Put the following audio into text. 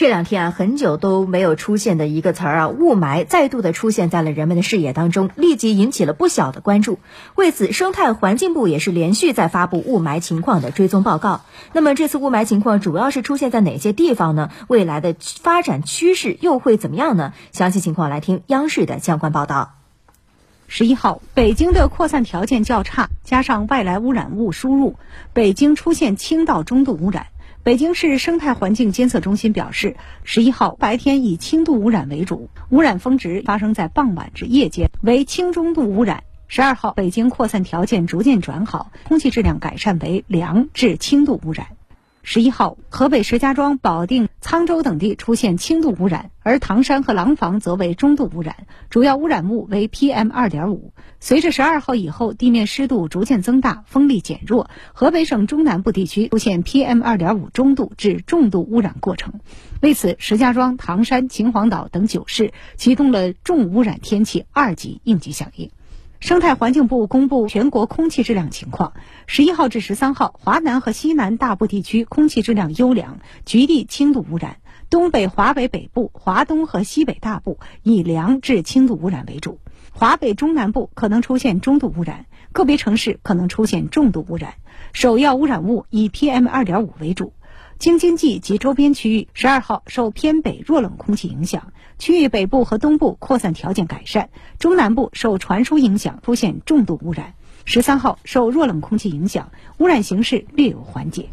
这两天啊，很久都没有出现的一个词儿啊，雾霾再度的出现在了人们的视野当中，立即引起了不小的关注。为此，生态环境部也是连续在发布雾霾情况的追踪报告。那么，这次雾霾情况主要是出现在哪些地方呢？未来的发展趋势又会怎么样呢？详细情况来听央视的相关报道。十一号，北京的扩散条件较差，加上外来污染物输入，北京出现轻到中度污染。北京市生态环境监测中心表示，十一号白天以轻度污染为主，污染峰值发生在傍晚至夜间，为轻中度污染。十二号，北京扩散条件逐渐转好，空气质量改善为良至轻度污染。十一号，河北石家庄、保定、沧州等地出现轻度污染，而唐山和廊坊则为中度污染，主要污染物为 PM 二点五。随着十二号以后地面湿度逐渐增大，风力减弱，河北省中南部地区出现 PM 二点五中度至重度污染过程。为此，石家庄、唐山、秦皇岛等九市启动了重污染天气二级应急响应。生态环境部公布全国空气质量情况：十一号至十三号，华南和西南大部地区空气质量优良，局地轻度污染；东北、华北北部、华东和西北大部以良至轻度污染为主；华北中南部可能出现中度污染，个别城市可能出现重度污染。首要污染物以 PM 二点五为主。京津冀及周边区域十二号受偏北弱冷空气影响，区域北部和东部扩散条件改善，中南部受传输影响出现重度污染。十三号受弱冷空气影响，污染形势略有缓解。